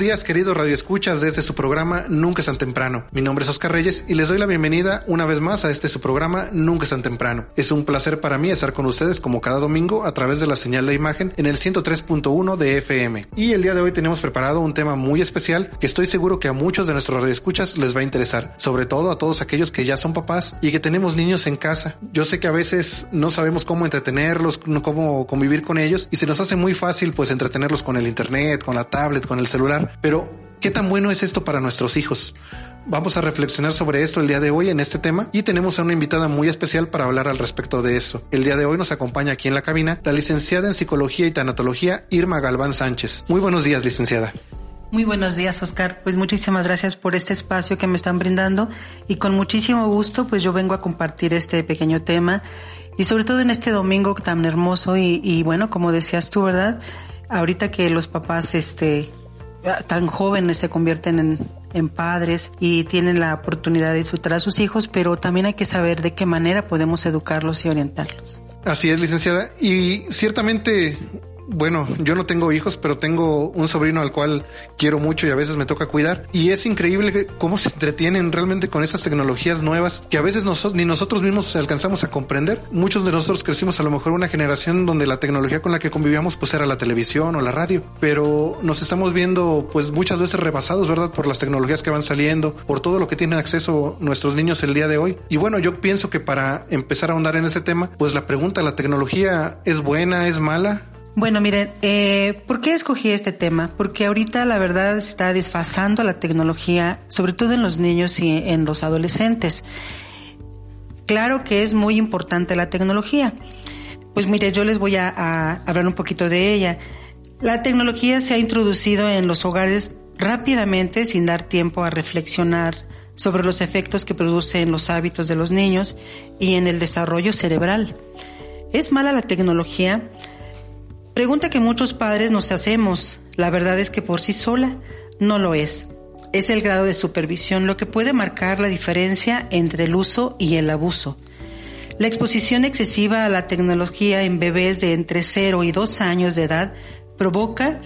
Días, queridos radioescuchas desde su programa Nunca es tan temprano. Mi nombre es Oscar Reyes y les doy la bienvenida una vez más a este su programa Nunca es tan temprano. Es un placer para mí estar con ustedes como cada domingo a través de la señal de imagen en el 103.1 de FM. Y el día de hoy tenemos preparado un tema muy especial que estoy seguro que a muchos de nuestros radioescuchas les va a interesar, sobre todo a todos aquellos que ya son papás y que tenemos niños en casa. Yo sé que a veces no sabemos cómo entretenerlos, cómo convivir con ellos y se nos hace muy fácil pues entretenerlos con el internet, con la tablet, con el celular, pero ¿qué tan bueno es esto para nuestros hijos? Vamos a reflexionar sobre esto el día de hoy en este tema y tenemos a una invitada muy especial para hablar al respecto de eso. El día de hoy nos acompaña aquí en la cabina la licenciada en Psicología y Tanatología Irma Galván Sánchez. Muy buenos días, licenciada. Muy buenos días, Oscar. Pues muchísimas gracias por este espacio que me están brindando y con muchísimo gusto pues yo vengo a compartir este pequeño tema y sobre todo en este domingo tan hermoso y, y bueno, como decías tú, ¿verdad? Ahorita que los papás este tan jóvenes se convierten en, padres y tienen la oportunidad de disfrutar a sus hijos, pero también hay que saber de qué manera podemos educarlos y orientarlos. Así es, licenciada. Y ciertamente bueno, yo no tengo hijos, pero tengo un sobrino al cual quiero mucho y a veces me toca cuidar. Y es increíble cómo se entretienen realmente con esas tecnologías nuevas que a veces noso- ni nosotros mismos alcanzamos a comprender. Muchos de nosotros crecimos a lo mejor una generación donde la tecnología con la que convivíamos pues era la televisión o la radio, pero nos estamos viendo pues muchas veces rebasados, ¿verdad? Por las tecnologías que van saliendo, por todo lo que tienen acceso nuestros niños el día de hoy. Y bueno, yo pienso que para empezar a ahondar en ese tema, pues la pregunta, ¿la tecnología es buena, es mala? Bueno, miren, eh, ¿por qué escogí este tema? Porque ahorita la verdad está desfasando la tecnología, sobre todo en los niños y en los adolescentes. Claro que es muy importante la tecnología. Pues mire, yo les voy a, a hablar un poquito de ella. La tecnología se ha introducido en los hogares rápidamente sin dar tiempo a reflexionar sobre los efectos que produce en los hábitos de los niños y en el desarrollo cerebral. ¿Es mala la tecnología? Pregunta que muchos padres nos hacemos. La verdad es que por sí sola no lo es. Es el grado de supervisión lo que puede marcar la diferencia entre el uso y el abuso. La exposición excesiva a la tecnología en bebés de entre 0 y 2 años de edad provoca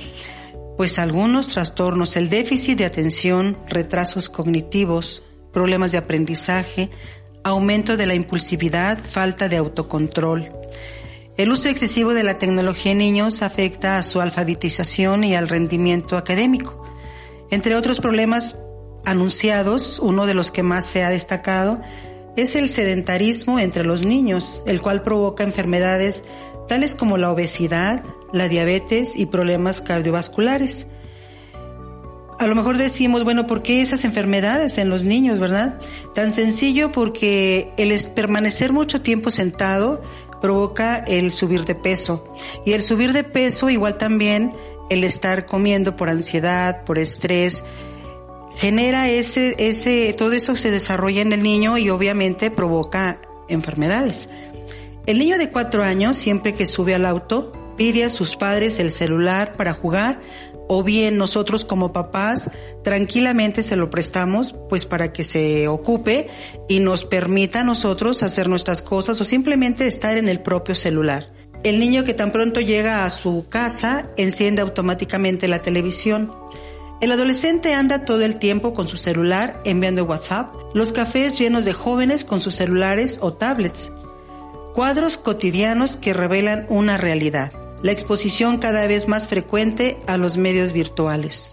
pues algunos trastornos, el déficit de atención, retrasos cognitivos, problemas de aprendizaje, aumento de la impulsividad, falta de autocontrol. El uso excesivo de la tecnología en niños afecta a su alfabetización y al rendimiento académico. Entre otros problemas anunciados, uno de los que más se ha destacado es el sedentarismo entre los niños, el cual provoca enfermedades tales como la obesidad, la diabetes y problemas cardiovasculares. A lo mejor decimos, bueno, ¿por qué esas enfermedades en los niños, verdad? Tan sencillo porque el permanecer mucho tiempo sentado provoca el subir de peso. Y el subir de peso igual también el estar comiendo por ansiedad, por estrés, genera ese, ese, todo eso se desarrolla en el niño y obviamente provoca enfermedades. El niño de cuatro años, siempre que sube al auto, pide a sus padres el celular para jugar o bien nosotros como papás tranquilamente se lo prestamos pues para que se ocupe y nos permita a nosotros hacer nuestras cosas o simplemente estar en el propio celular. El niño que tan pronto llega a su casa enciende automáticamente la televisión. El adolescente anda todo el tiempo con su celular enviando WhatsApp, los cafés llenos de jóvenes con sus celulares o tablets. Cuadros cotidianos que revelan una realidad. La exposición cada vez más frecuente a los medios virtuales.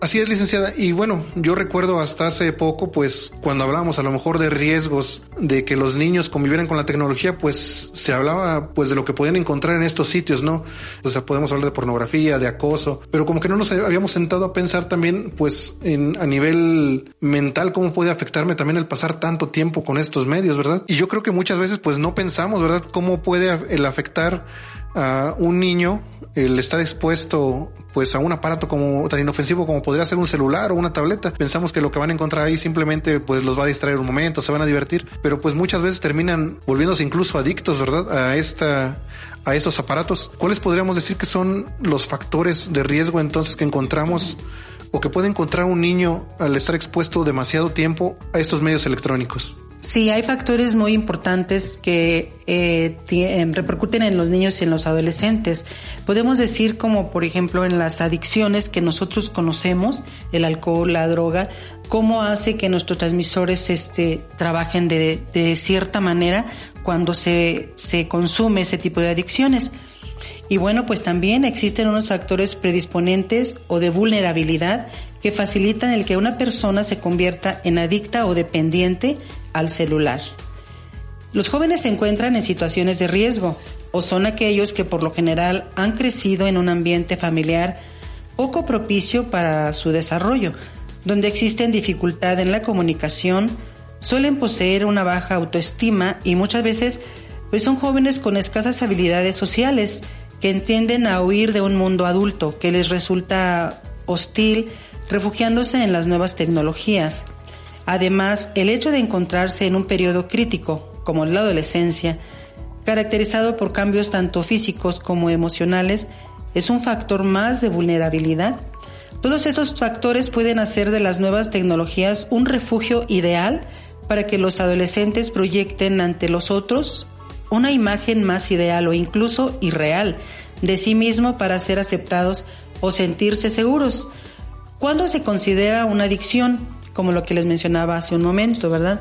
Así es, licenciada. Y bueno, yo recuerdo hasta hace poco, pues, cuando hablábamos a lo mejor de riesgos de que los niños convivieran con la tecnología, pues se hablaba pues de lo que podían encontrar en estos sitios, ¿no? O sea, podemos hablar de pornografía, de acoso, pero como que no nos habíamos sentado a pensar también, pues, en, a nivel mental, cómo puede afectarme también el pasar tanto tiempo con estos medios, ¿verdad? Y yo creo que muchas veces, pues, no pensamos, ¿verdad? Cómo puede el afectar a un niño el estar expuesto pues a un aparato como tan inofensivo como podría ser un celular o una tableta. Pensamos que lo que van a encontrar ahí simplemente pues los va a distraer un momento, se van a divertir, pero pues muchas veces terminan volviéndose incluso adictos, ¿verdad? A esta a estos aparatos. ¿Cuáles podríamos decir que son los factores de riesgo entonces que encontramos o que puede encontrar un niño al estar expuesto demasiado tiempo a estos medios electrónicos? Sí, hay factores muy importantes que eh, repercuten en los niños y en los adolescentes. Podemos decir como, por ejemplo, en las adicciones que nosotros conocemos, el alcohol, la droga, cómo hace que nuestros transmisores este, trabajen de, de cierta manera cuando se, se consume ese tipo de adicciones. Y bueno, pues también existen unos factores predisponentes o de vulnerabilidad que facilitan el que una persona se convierta en adicta o dependiente al celular. Los jóvenes se encuentran en situaciones de riesgo o son aquellos que por lo general han crecido en un ambiente familiar poco propicio para su desarrollo, donde existen dificultad en la comunicación, suelen poseer una baja autoestima y muchas veces pues son jóvenes con escasas habilidades sociales que entienden a huir de un mundo adulto que les resulta hostil, refugiándose en las nuevas tecnologías. Además, el hecho de encontrarse en un periodo crítico, como la adolescencia, caracterizado por cambios tanto físicos como emocionales, es un factor más de vulnerabilidad. Todos esos factores pueden hacer de las nuevas tecnologías un refugio ideal para que los adolescentes proyecten ante los otros una imagen más ideal o incluso irreal de sí mismo para ser aceptados o sentirse seguros. ¿Cuándo se considera una adicción? como lo que les mencionaba hace un momento, ¿verdad?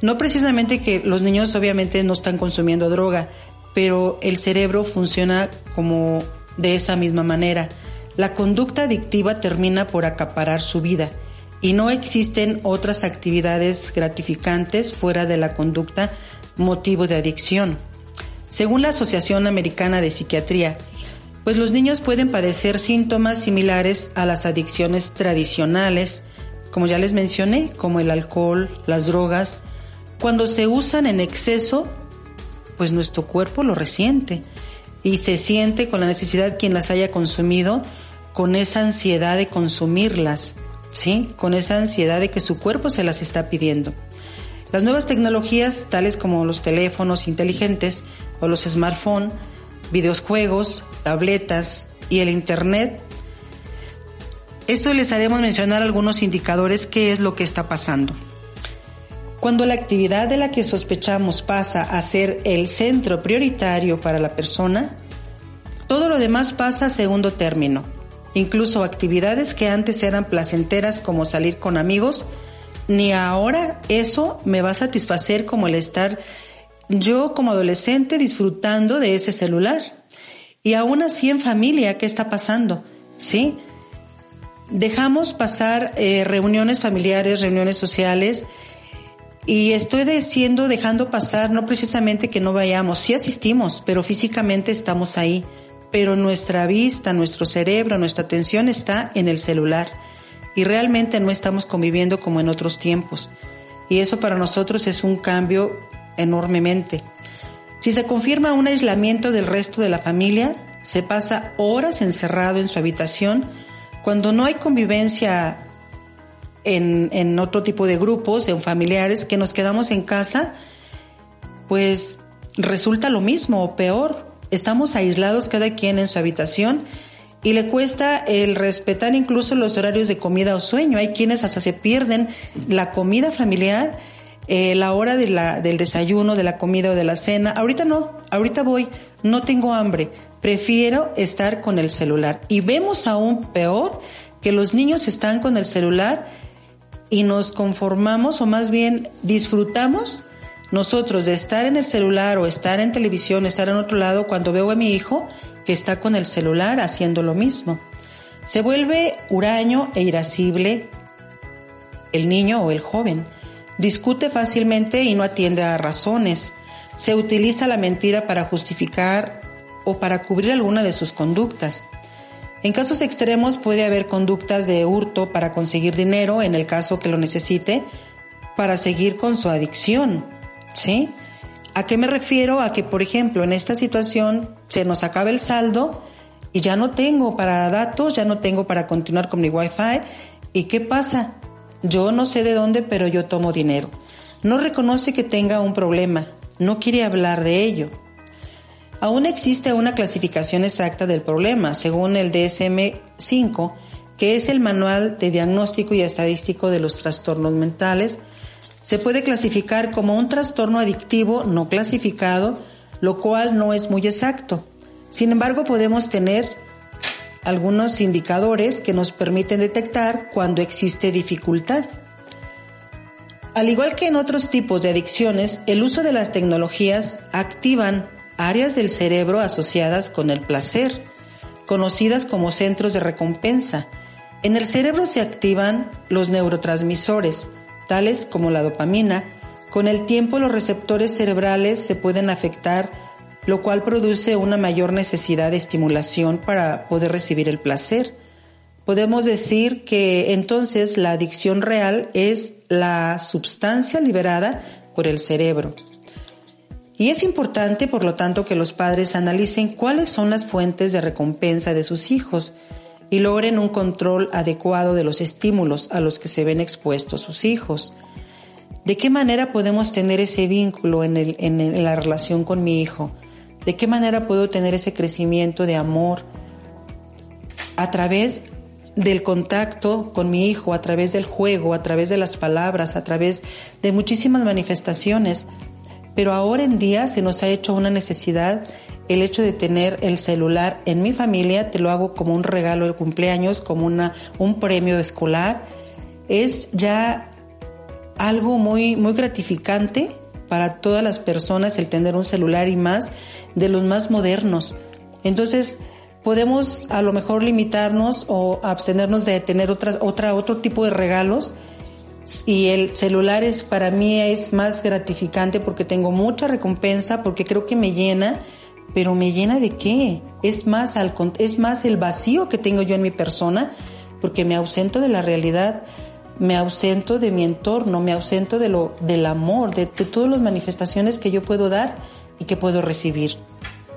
No precisamente que los niños obviamente no están consumiendo droga, pero el cerebro funciona como de esa misma manera. La conducta adictiva termina por acaparar su vida y no existen otras actividades gratificantes fuera de la conducta motivo de adicción. Según la Asociación Americana de Psiquiatría, pues los niños pueden padecer síntomas similares a las adicciones tradicionales, como ya les mencioné, como el alcohol, las drogas, cuando se usan en exceso, pues nuestro cuerpo lo resiente y se siente con la necesidad quien las haya consumido, con esa ansiedad de consumirlas, ¿sí? Con esa ansiedad de que su cuerpo se las está pidiendo. Las nuevas tecnologías, tales como los teléfonos inteligentes o los smartphones, videojuegos, tabletas y el Internet, esto les haremos mencionar algunos indicadores qué es lo que está pasando. Cuando la actividad de la que sospechamos pasa a ser el centro prioritario para la persona, todo lo demás pasa a segundo término. Incluso actividades que antes eran placenteras como salir con amigos, ni ahora eso me va a satisfacer como el estar yo como adolescente disfrutando de ese celular. Y aún así en familia, ¿qué está pasando? ¿Sí? dejamos pasar eh, reuniones familiares, reuniones sociales, y estoy diciendo, dejando pasar, no precisamente que no vayamos, sí asistimos, pero físicamente estamos ahí, pero nuestra vista, nuestro cerebro, nuestra atención está en el celular y realmente no estamos conviviendo como en otros tiempos. Y eso para nosotros es un cambio enormemente. Si se confirma un aislamiento del resto de la familia, se pasa horas encerrado en su habitación cuando no hay convivencia en, otro tipo de grupos, en familiares, que nos quedamos en casa, pues resulta lo mismo o peor. Estamos aislados cada quien en su habitación y le cuesta el respetar incluso los horarios de comida o sueño. Hay quienes hasta se pierden la comida familiar, eh, la hora de la, del desayuno, de la comida o de la cena. Ahorita no, ahorita voy, no tengo hambre prefiero estar con el celular. Y vemos aún peor que los niños están con el celular y nos conformamos o más bien disfrutamos nosotros de estar en el celular o estar en televisión, estar en otro lado cuando veo a mi hijo que está con el celular haciendo lo mismo. Se vuelve huraño e irascible el niño o el joven. Discute fácilmente y no atiende a razones. Se utiliza la mentira para justificar o para cubrir alguna de sus conductas. En casos extremos puede haber conductas de hurto para conseguir dinero en el caso que lo necesite para seguir con su adicción. ¿Sí? ¿A qué me refiero? A que, por ejemplo, en esta situación se nos acaba el saldo y ya no tengo para datos, ya no tengo para continuar con mi wifi. ¿Y qué pasa? Yo no sé de dónde, pero yo tomo dinero. No reconoce que tenga un problema, no quiere hablar de ello. Aún existe una clasificación exacta del problema, según el DSM-5, que es el Manual de Diagnóstico y Estadístico de los Trastornos Mentales. Se puede clasificar como un trastorno adictivo no clasificado, lo cual no es muy exacto. Sin embargo, podemos tener algunos indicadores que nos permiten detectar cuando existe dificultad. Al igual que en otros tipos de adicciones, el uso de las tecnologías activan áreas del cerebro asociadas con el placer, conocidas como centros de recompensa. En el cerebro se activan los neurotransmisores, tales como la dopamina. Con el tiempo los receptores cerebrales se pueden afectar, lo cual produce una mayor necesidad de estimulación para poder recibir el placer. Podemos decir que entonces la adicción real es la sustancia liberada por el cerebro. Y es importante, por lo tanto, que los padres analicen cuáles son las fuentes de recompensa de sus hijos y logren un control adecuado de los estímulos a los que se ven expuestos sus hijos. ¿De qué manera podemos tener ese vínculo en, la relación con mi hijo? ¿De qué manera puedo tener ese crecimiento de amor? A través del contacto con mi hijo, a través del juego, a través de las palabras, a través de muchísimas manifestaciones pero ahora en día se nos ha hecho una necesidad el hecho de tener el celular en mi familia, te lo hago como un regalo de cumpleaños, como una, un premio escolar, es ya algo muy, muy gratificante para todas las personas el tener un celular y más de los más modernos. Entonces, podemos a lo mejor limitarnos o abstenernos de tener otras, otra, otro tipo de regalos y el celular es para mí es más gratificante porque tengo mucha recompensa, porque creo que me llena, pero me llena de qué? Es más al es más el vacío que tengo yo en mi persona porque me ausento de la realidad, me ausento de mi entorno, me ausento de lo del amor, de, de todas las manifestaciones que yo puedo dar y que puedo recibir.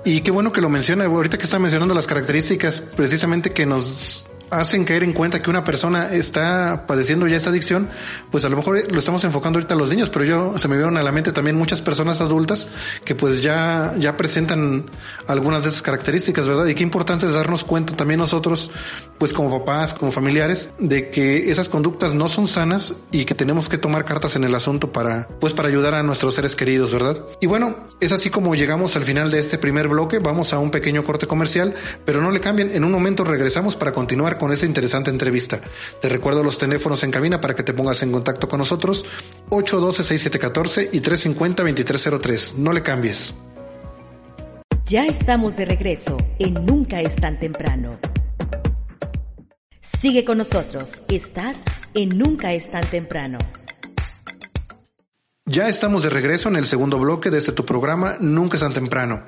Y qué bueno que lo menciona, ahorita que está mencionando las características precisamente que nos hacen caer en cuenta que una persona está padeciendo ya esta adicción, pues a lo mejor lo estamos enfocando ahorita a los niños, pero yo se me vieron a la mente también muchas personas adultas que pues ya, ya presentan algunas de esas características, ¿verdad? Y qué importante es darnos cuenta también nosotros, pues como papás, como familiares, de que esas conductas no son sanas y que tenemos que tomar cartas en el asunto para, pues para ayudar a nuestros seres queridos, ¿verdad? Y bueno, es así como llegamos al final de este primer bloque, vamos a un pequeño corte comercial, pero no le cambien, en un momento regresamos para continuar con esta interesante entrevista. Te recuerdo los teléfonos en cabina para que te pongas en contacto con nosotros, 812-6714 y 350-2303. No le cambies. Ya estamos de regreso en Nunca es tan temprano. Sigue con nosotros, estás en Nunca es tan temprano. Ya estamos de regreso en el segundo bloque de este tu programa Nunca es tan temprano.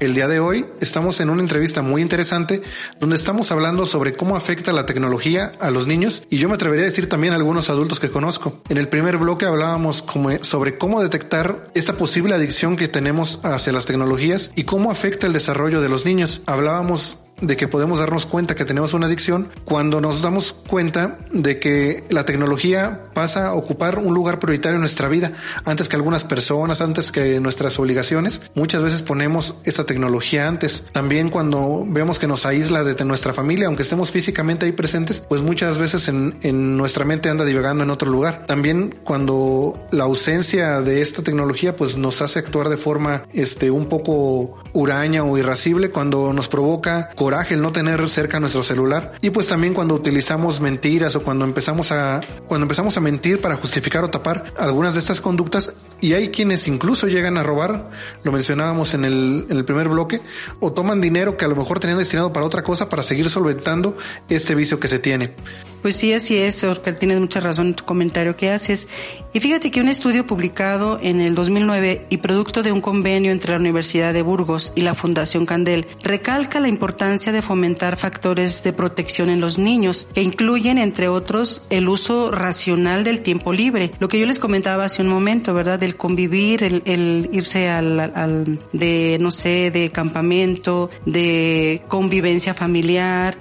El día de hoy estamos en una entrevista muy interesante donde estamos hablando sobre cómo afecta la tecnología a los niños y yo me atrevería a decir también a algunos adultos que conozco. En el primer bloque hablábamos sobre cómo detectar esta posible adicción que tenemos hacia las tecnologías y cómo afecta el desarrollo de los niños. Hablábamos de que podemos darnos cuenta que tenemos una adicción cuando nos damos cuenta de que la tecnología pasa a ocupar un lugar prioritario en nuestra vida antes que algunas personas, antes que nuestras obligaciones. Muchas veces ponemos esta tecnología antes. También cuando vemos que nos aísla de nuestra familia, aunque estemos físicamente ahí presentes, pues muchas veces en, en nuestra mente anda divagando en otro lugar. También cuando la ausencia de esta tecnología pues nos hace actuar de forma este un poco huraña o irascible cuando nos provoca coraje el no tener cerca nuestro celular y pues también cuando utilizamos mentiras o cuando empezamos a cuando empezamos a mentir para justificar o tapar algunas de estas conductas Y hay quienes incluso llegan a robar, lo mencionábamos en el, en el primer bloque, o toman dinero que a lo mejor tenían destinado para otra cosa para seguir solventando este vicio que se tiene. Pues sí, así es, Oscar, tienes mucha razón en tu comentario que haces. Y fíjate que un estudio publicado en el 2009 y producto de un convenio entre la Universidad de Burgos y la Fundación Candel recalca la importancia de fomentar factores de protección en los niños, que incluyen, entre otros, el uso racional del tiempo libre. Lo que yo les comentaba hace un momento, ¿verdad? Del convivir, el, el irse al, al, de, no sé, de campamento, de convivencia familiar,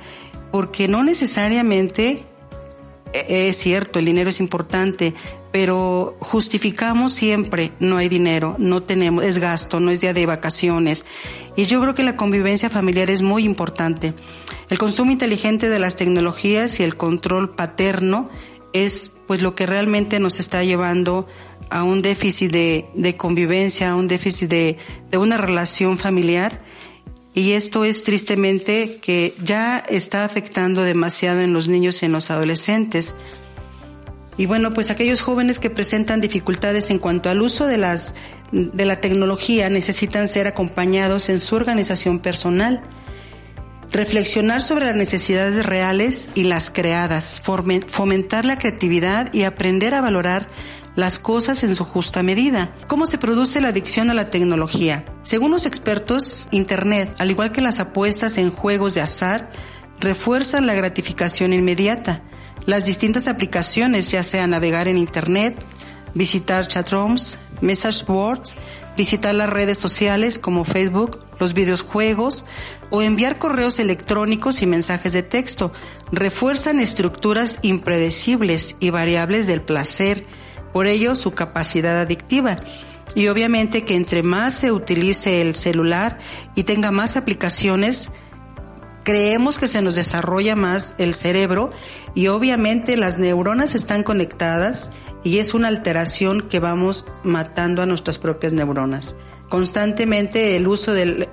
porque no necesariamente eh, es cierto, el dinero es importante, pero justificamos siempre, no hay dinero, no tenemos, es gasto, no es día de vacaciones. Y yo creo que la convivencia familiar es muy importante. El consumo inteligente de las tecnologías y el control paterno es pues lo que realmente nos está llevando a un déficit de, de convivencia, a un déficit de, de una relación familiar y esto es tristemente que ya está afectando demasiado en los niños y en los adolescentes. Y bueno, pues aquellos jóvenes que presentan dificultades en cuanto al uso de las de la tecnología necesitan ser acompañados en su organización personal, reflexionar sobre las necesidades reales y las creadas, fomentar la creatividad y aprender a valorar las cosas en su justa medida. ¿Cómo se produce la adicción a la tecnología? Según los expertos, Internet, al igual que las apuestas en juegos de azar, refuerzan la gratificación inmediata. Las distintas aplicaciones, ya sea navegar en Internet, visitar chatrooms, message boards, visitar las redes sociales como Facebook, los videojuegos o enviar correos electrónicos y mensajes de texto, refuerzan estructuras impredecibles y variables del placer, por ello su capacidad adictiva. Y obviamente que entre más se utilice el celular y tenga más aplicaciones, creemos que se nos desarrolla más el cerebro y obviamente las neuronas están conectadas y es una alteración que vamos matando a nuestras propias neuronas. Constantemente el uso del...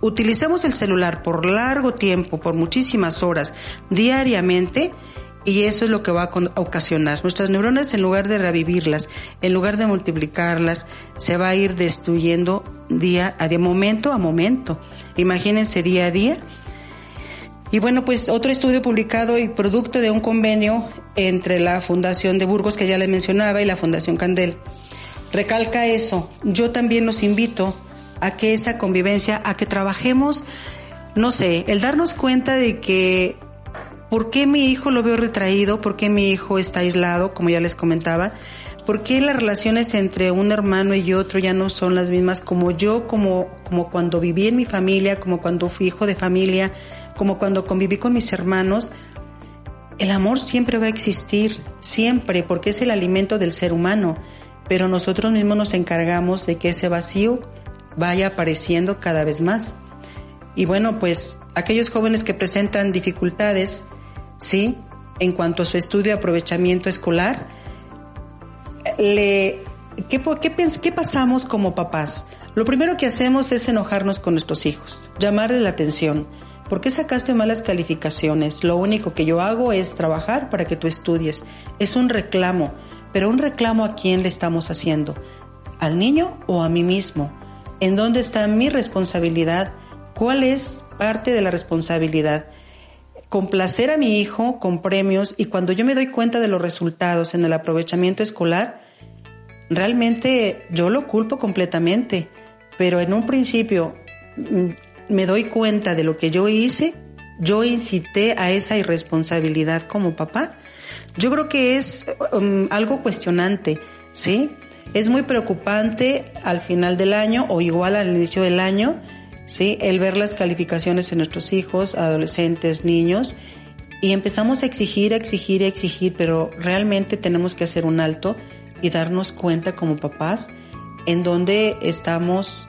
Utilizamos el celular por largo tiempo, por muchísimas horas, diariamente, y eso es lo que va a ocasionar. Nuestras neuronas, en lugar de revivirlas, en lugar de multiplicarlas, se va a ir destruyendo día a día, momento a momento. Imagínense día a día. Y bueno, pues otro estudio publicado y producto de un convenio entre la Fundación de Burgos, que ya le mencionaba, y la Fundación Candel, recalca eso. Yo también los invito a que esa convivencia, a que trabajemos, no sé, el darnos cuenta de que ¿Por qué mi hijo lo veo retraído? ¿Por qué mi hijo está aislado, como ya les comentaba? ¿Por qué las relaciones entre un hermano y otro ya no son las mismas como yo, como, como cuando viví en mi familia, como cuando fui hijo de familia, como cuando conviví con mis hermanos? El amor siempre va a existir, siempre, porque es el alimento del ser humano, pero nosotros mismos nos encargamos de que ese vacío vaya apareciendo cada vez más. Y bueno, pues aquellos jóvenes que presentan dificultades, ¿sí? En cuanto a su estudio de aprovechamiento escolar, le, ¿qué, qué, qué pasamos como papás? Lo primero que hacemos es enojarnos con nuestros hijos, llamarles la atención. ¿Por qué sacaste malas calificaciones? Lo único que yo hago es trabajar para que tú estudies. Es un reclamo, pero un reclamo a quién le estamos haciendo, al niño o a mí mismo. ¿En dónde está mi responsabilidad? ¿Cuál es parte de la responsabilidad? Complacer a mi hijo con premios y cuando yo me doy cuenta de los resultados en el aprovechamiento escolar, realmente yo lo culpo completamente, pero en un principio mm, me doy cuenta de lo que yo hice, yo incité a esa irresponsabilidad como papá. Yo creo que es um, algo cuestionante, ¿sí? Es muy preocupante al final del año o igual al inicio del año ¿sí? El ver las calificaciones de nuestros hijos, adolescentes, niños, y empezamos a exigir, exigir, a exigir, pero realmente tenemos que hacer un alto y darnos cuenta como papás en dónde estamos,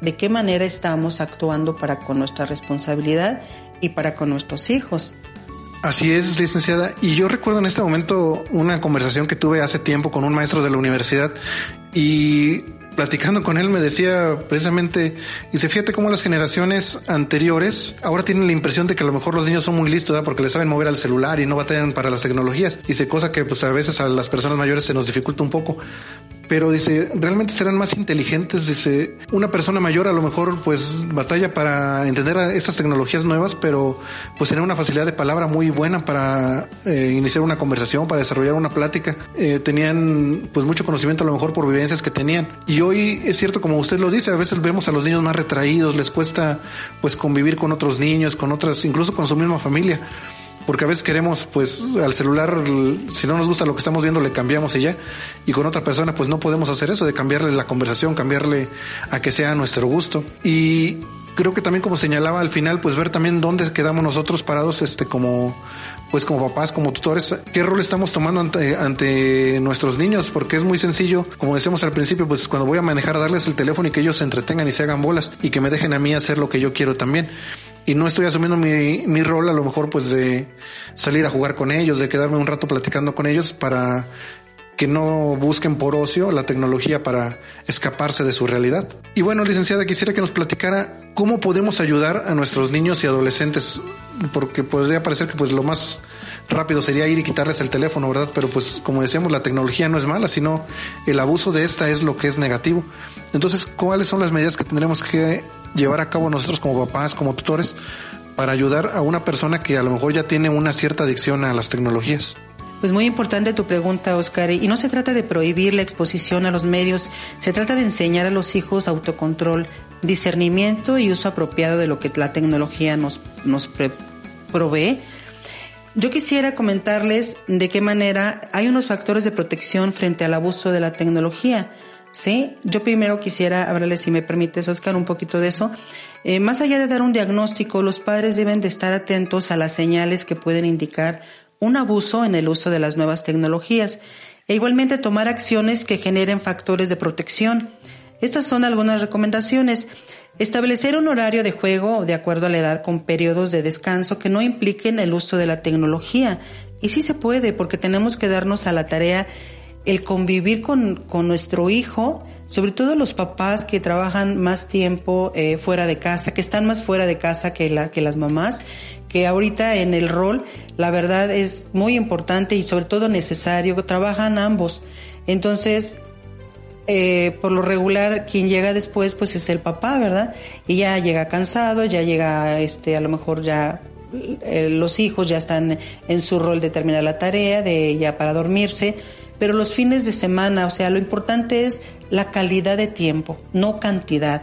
de qué manera estamos actuando para con nuestra responsabilidad y para con nuestros hijos. Así es, licenciada. Y yo recuerdo en este momento una conversación que tuve hace tiempo con un maestro de la universidad y platicando con él me decía precisamente, y se fíjate cómo las generaciones anteriores ahora tienen la impresión de que a lo mejor los niños son muy listos, porque le saben mover al celular y no batallan para las tecnologías. Y se cosa que pues a veces a las personas mayores se nos dificulta un poco. Pero dice, realmente serán más inteligentes. Dice, una persona mayor a lo mejor pues batalla para entender a esas tecnologías nuevas, pero pues tiene una facilidad de palabra muy buena para eh, iniciar una conversación, para desarrollar una plática. Eh, tenían pues mucho conocimiento a lo mejor por vivencias que tenían. Y hoy es cierto, como usted lo dice, a veces vemos a los niños más retraídos, les cuesta pues convivir con otros niños, con otras, incluso con su misma familia porque a veces queremos, pues, al celular, si no nos gusta lo que estamos viendo, le cambiamos y ya. Y con otra persona, pues no podemos hacer eso, de cambiarle la conversación, cambiarle a que sea a nuestro gusto. Y creo que también como señalaba al final, pues ver también dónde quedamos nosotros parados, este, como, pues como papás, como tutores, qué rol estamos tomando ante, ante nuestros niños, porque es muy sencillo, como decíamos al principio, pues cuando voy a manejar, darles el teléfono y que ellos se entretengan y se hagan bolas y que me dejen a mí hacer lo que yo quiero también y no estoy asumiendo mi, mi rol a lo mejor pues de salir a jugar con ellos, de quedarme un rato platicando con ellos para que no busquen por ocio la tecnología para escaparse de su realidad. Y bueno, licenciada, quisiera que nos platicara cómo podemos ayudar a nuestros niños y adolescentes, porque podría parecer que pues lo más rápido sería ir y quitarles el teléfono, ¿verdad? Pero pues como decíamos, la tecnología no es mala, sino el abuso de esta es lo que es negativo. Entonces, ¿cuáles son las medidas que tendremos que llevar a cabo nosotros como papás, como tutores, para ayudar a una persona que a lo mejor ya tiene una cierta adicción a las tecnologías? Pues muy importante tu pregunta, Oscar. Y no se trata de prohibir la exposición a los medios, se trata de enseñar a los hijos autocontrol, discernimiento y uso apropiado de lo que la tecnología nos, nos provee. Yo quisiera comentarles de qué manera hay unos factores de protección frente al abuso de la tecnología. Sí, yo primero quisiera hablarles, si me permites, Oscar, un poquito de eso. Eh, más allá de dar un diagnóstico, los padres deben de estar atentos a las señales que pueden indicar un abuso en el uso de las nuevas tecnologías e igualmente tomar acciones que generen factores de protección. Estas son algunas recomendaciones. Establecer un horario de juego de acuerdo a la edad con periodos de descanso que no impliquen el uso de la tecnología. Y sí se puede porque tenemos que darnos a la tarea el convivir con, nuestro hijo, sobre todo los papás que trabajan más tiempo eh, fuera de casa, que están más fuera de casa que, la, que las mamás, que ahorita en el rol, la verdad es muy importante y sobre todo necesario, trabajan ambos. Entonces, eh, por lo regular, quien llega después, pues es el papá, ¿verdad? Y ya llega cansado, ya llega, este, a lo mejor ya eh, los hijos ya están en su rol de terminar la tarea, de ya para dormirse pero los fines de semana, o sea, lo importante es la calidad de tiempo, no cantidad.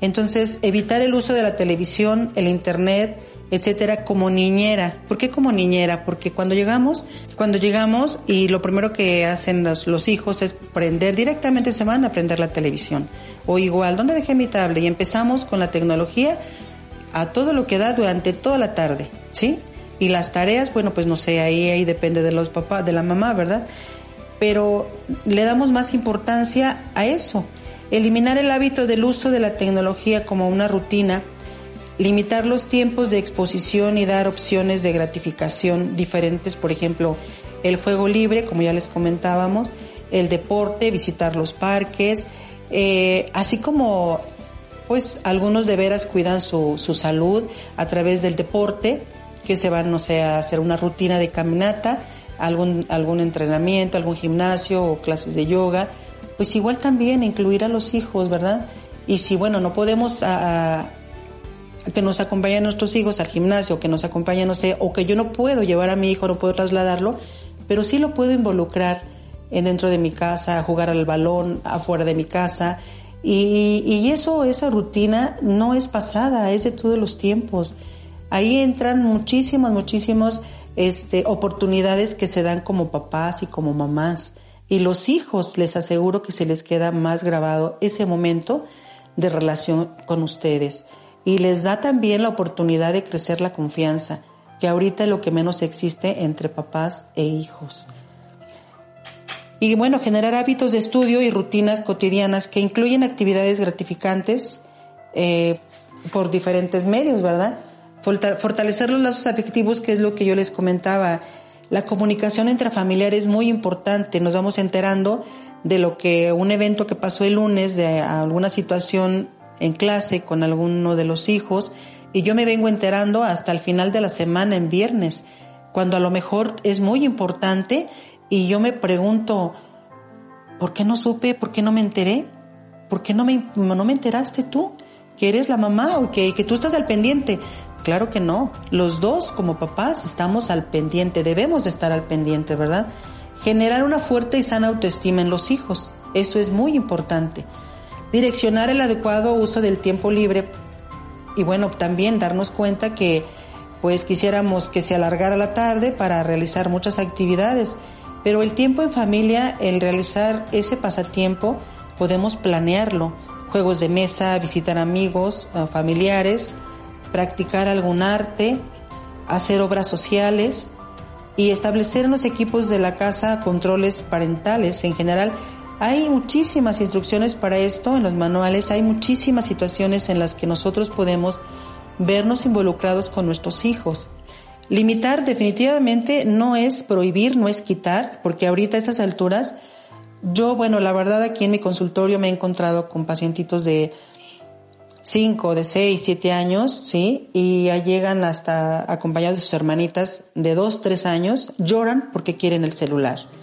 Entonces, evitar el uso de la televisión, el internet, etcétera, como niñera. ¿Por qué como niñera? Porque cuando llegamos, cuando llegamos y lo primero que hacen los, hijos es prender, directamente se van a prender la televisión. O igual, ¿dónde dejé mi tablet? Y empezamos con la tecnología a todo lo que da durante toda la tarde, ¿sí? Y las tareas, bueno, pues no sé, ahí, ahí depende de los papás, de la mamá, ¿verdad? pero le damos más importancia a eso. Eliminar el hábito del uso de la tecnología como una rutina, limitar los tiempos de exposición y dar opciones de gratificación diferentes, por ejemplo, el juego libre, como ya les comentábamos, el deporte, visitar los parques, eh, así como pues algunos de veras cuidan su, su salud a través del deporte, que se van, no sé, a hacer una rutina de caminata, algún, algún entrenamiento, algún gimnasio o clases de yoga, pues igual también incluir a los hijos, ¿verdad? Y si, bueno, no podemos a, que nos acompañen nuestros hijos al gimnasio, que nos acompañen, no sé, o que yo no puedo llevar a mi hijo, no puedo trasladarlo, pero sí lo puedo involucrar en dentro de mi casa, a jugar al balón afuera de mi casa. Y, y eso, esa rutina no es pasada, es de todos los tiempos. Ahí entran muchísimos, muchísimos este, oportunidades que se dan como papás y como mamás. Y los hijos, les aseguro que se les queda más grabado ese momento de relación con ustedes. Y les da también la oportunidad de crecer la confianza, que ahorita es lo que menos existe entre papás e hijos. Y bueno, generar hábitos de estudio y rutinas cotidianas que incluyen actividades gratificantes eh, por diferentes medios, ¿verdad? fortalecer los lazos afectivos, que es lo que yo les comentaba. La comunicación entre familiares es muy importante. Nos vamos enterando de lo que un evento que pasó el lunes, de alguna situación en clase con alguno de los hijos, y yo me vengo enterando hasta el final de la semana, en viernes, cuando a lo mejor es muy importante y yo me pregunto, ¿por qué no supe? ¿Por qué no me enteré? ¿Por qué no me, no me enteraste tú? Que eres la mamá o que, que tú estás al pendiente. Claro que no. Los dos como papás estamos al pendiente, debemos de estar al pendiente, ¿verdad? Generar una fuerte y sana autoestima en los hijos. Eso es muy importante. Direccionar el adecuado uso del tiempo libre y bueno, también darnos cuenta que pues quisiéramos que se alargara la tarde para realizar muchas actividades, pero el tiempo en familia, el realizar ese pasatiempo, podemos planearlo. Juegos de mesa, visitar amigos, eh, familiares, practicar algún arte, hacer obras sociales y establecer en los equipos de la casa controles parentales. En general, hay muchísimas instrucciones para esto en los manuales, hay muchísimas situaciones en las que nosotros podemos vernos involucrados con nuestros hijos. Limitar definitivamente no es prohibir, no es quitar, porque ahorita a esas alturas, yo, bueno, la verdad aquí en mi consultorio me he encontrado con pacientitos de 5, de 6, 7 años, ¿sí? Y llegan hasta acompañados de sus hermanitas de 2, 3 años, lloran porque quieren el celular.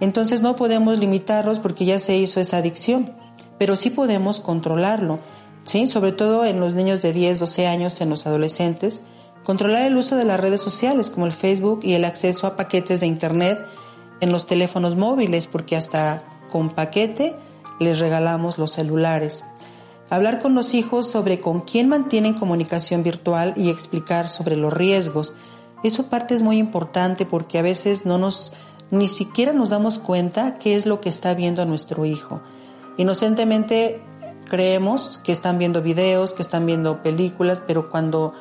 Entonces no podemos limitarlos porque ya se hizo esa adicción, pero sí podemos controlarlo, ¿sí? Sobre todo en los niños de 10, 12 años, en los adolescentes, controlar el uso de las redes sociales como el Facebook y el acceso a paquetes de Internet en los teléfonos móviles, porque hasta con paquete les regalamos los celulares. Hablar con los hijos sobre con quién mantienen comunicación virtual y explicar sobre los riesgos. Eso parte es muy importante porque a veces no nos ni siquiera nos damos cuenta qué es lo que está viendo nuestro hijo. Inocentemente creemos que están viendo videos, que están viendo películas, pero cuando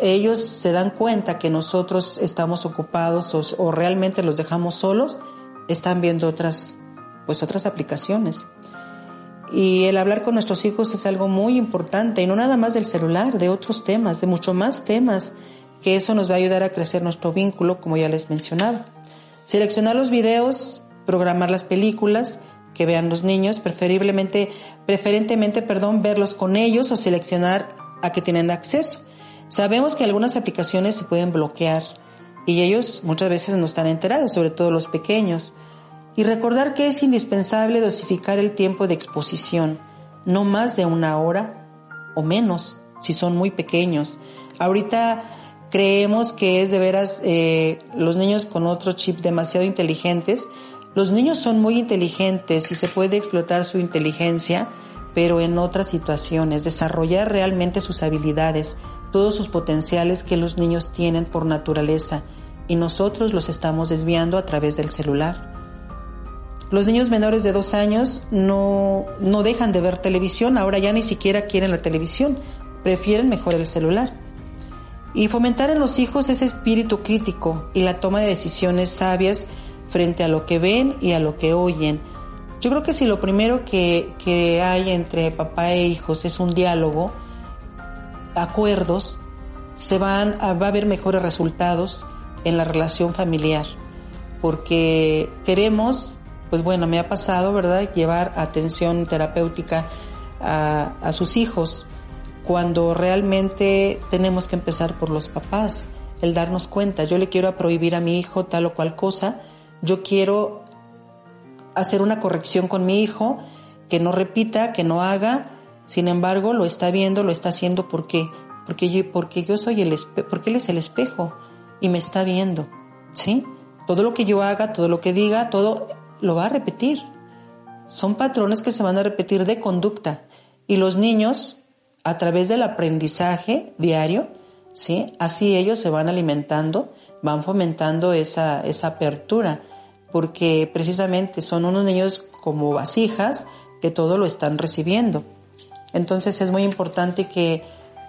ellos se dan cuenta que nosotros estamos ocupados o, realmente los dejamos solos, están viendo otras, pues otras aplicaciones. Y el hablar con nuestros hijos es algo muy importante, y no nada más del celular, de otros temas, de mucho más temas, que eso nos va a ayudar a crecer nuestro vínculo, como ya les mencionaba. Seleccionar los videos, programar las películas que vean los niños, preferiblemente, preferentemente, perdón, verlos con ellos o seleccionar a que tienen acceso. Sabemos que algunas aplicaciones se pueden bloquear y ellos muchas veces no están enterados, sobre todo los pequeños. Y recordar que es indispensable dosificar el tiempo de exposición, no más de una hora o menos, si son muy pequeños. Ahorita creemos que es de veras eh, los niños con otro chip demasiado inteligentes. Los niños son muy inteligentes y se puede explotar su inteligencia, pero en otras situaciones, desarrollar realmente sus habilidades, todos sus potenciales que los niños tienen por naturaleza y nosotros los estamos desviando a través del celular. Los niños menores de dos años no, no dejan de ver televisión, ahora ya ni siquiera quieren la televisión, prefieren mejor el celular y fomentar en los hijos ese espíritu crítico y la toma de decisiones sabias frente a lo que ven y a lo que oyen. Yo creo que si lo primero que, que hay entre papá e hijos es un diálogo, acuerdos, se van a, va a haber mejores resultados en la relación familiar, porque queremos, pues bueno, me ha pasado, ¿verdad?, llevar atención terapéutica a, a sus hijos, cuando realmente tenemos que empezar por los papás, el darnos cuenta, yo le quiero prohibir a mi hijo tal o cual cosa, yo quiero hacer una corrección con mi hijo, que no repita, que no haga, sin embargo lo está viendo, lo está haciendo, ¿por qué? Porque yo, porque yo soy el espejo, porque él es el espejo y me está viendo, ¿sí? Todo lo que yo haga, todo lo que diga, todo lo va a repetir. Son patrones que se van a repetir de conducta y los niños a través del aprendizaje diario, ¿sí? Así ellos se van alimentando, van fomentando esa, esa apertura, porque precisamente son unos niños como vasijas que todo lo están recibiendo. Entonces es muy importante que,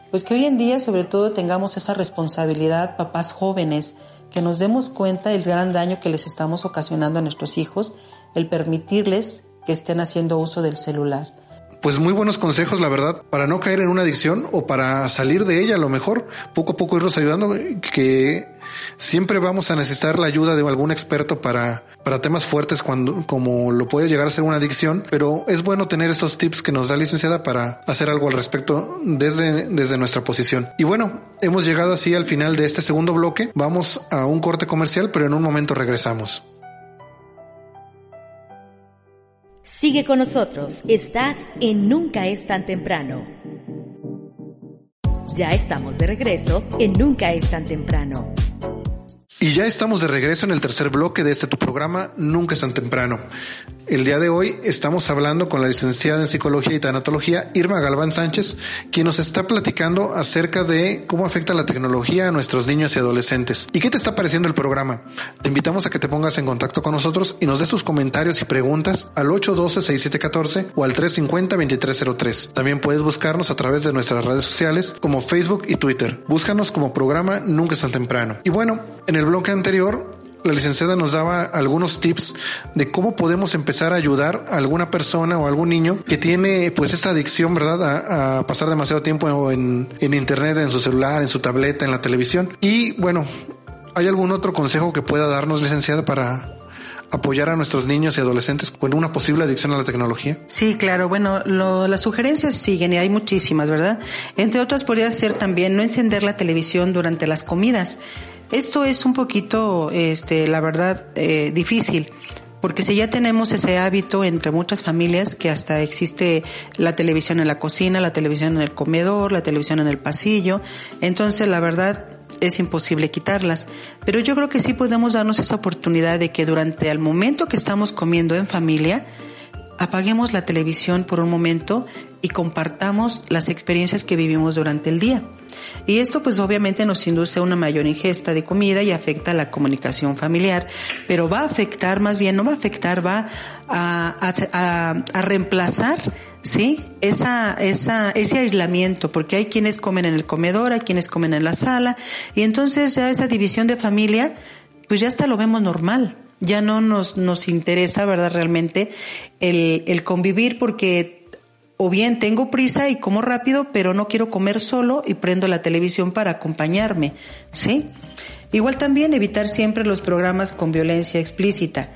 pues que hoy en día sobre todo tengamos esa responsabilidad, papás jóvenes, que nos demos cuenta del gran daño que les estamos ocasionando a nuestros hijos, el permitirles que estén haciendo uso del celular pues muy buenos consejos, la verdad, para no caer en una adicción o para salir de ella, a lo mejor poco a poco irnos ayudando, que siempre vamos a necesitar la ayuda de algún experto para, para temas fuertes cuando, como lo puede llegar a ser una adicción, pero es bueno tener esos tips que nos da licenciada para hacer algo al respecto desde, desde nuestra posición. Y bueno, hemos llegado así al final de este segundo bloque. Vamos a un corte comercial, pero en un momento regresamos. Sigue con nosotros, estás en Nunca es tan temprano. Ya estamos de regreso en Nunca es tan temprano. Y ya estamos de regreso en el tercer bloque de este tu programa Nunca es tan temprano. El día de hoy estamos hablando con la licenciada en Psicología y Tanatología Irma Galván Sánchez, quien nos está platicando acerca de cómo afecta la tecnología a nuestros niños y adolescentes. ¿Y qué te está pareciendo el programa? Te invitamos a que te pongas en contacto con nosotros y nos des tus comentarios y preguntas al 812-6714 o al 350-2303. También puedes buscarnos a través de nuestras redes sociales como Facebook y Twitter. Búscanos como programa Nunca es tan temprano. Y bueno, en el bloque anterior la licenciada nos daba algunos tips de cómo podemos empezar a ayudar a alguna persona o algún niño que tiene pues esta adicción, ¿verdad? A, a pasar demasiado tiempo en, en, internet, en su celular, en su tableta, en la televisión. Y bueno, ¿hay algún otro consejo que pueda darnos, licenciada, para apoyar a nuestros niños y adolescentes con una posible adicción a la tecnología? Sí, claro. Bueno, lo, las sugerencias siguen y hay muchísimas, ¿verdad? Entre otras podría ser también no encender la televisión durante las comidas. Esto es un poquito, este, la verdad, eh, difícil. Porque si ya tenemos ese hábito entre muchas familias que hasta existe la televisión en la cocina, la televisión en el comedor, la televisión en el pasillo, entonces la verdad es imposible quitarlas. Pero yo creo que sí podemos darnos esa oportunidad de que durante el momento que estamos comiendo en familia, apaguemos la televisión por un momento y compartamos las experiencias que vivimos durante el día. Y esto pues obviamente nos induce a una mayor ingesta de comida y afecta la comunicación familiar, pero va a afectar, más bien no va a afectar, va a, a, a, a reemplazar ¿sí? Esa, esa, ese aislamiento, porque hay quienes comen en el comedor, hay quienes comen en la sala, y entonces ya esa división de familia, pues ya hasta lo vemos normal. Ya no nos, nos interesa, ¿verdad? Realmente el, el convivir porque o bien tengo prisa y como rápido, pero no quiero comer solo y prendo la televisión para acompañarme, ¿sí? Igual también evitar siempre los programas con violencia explícita.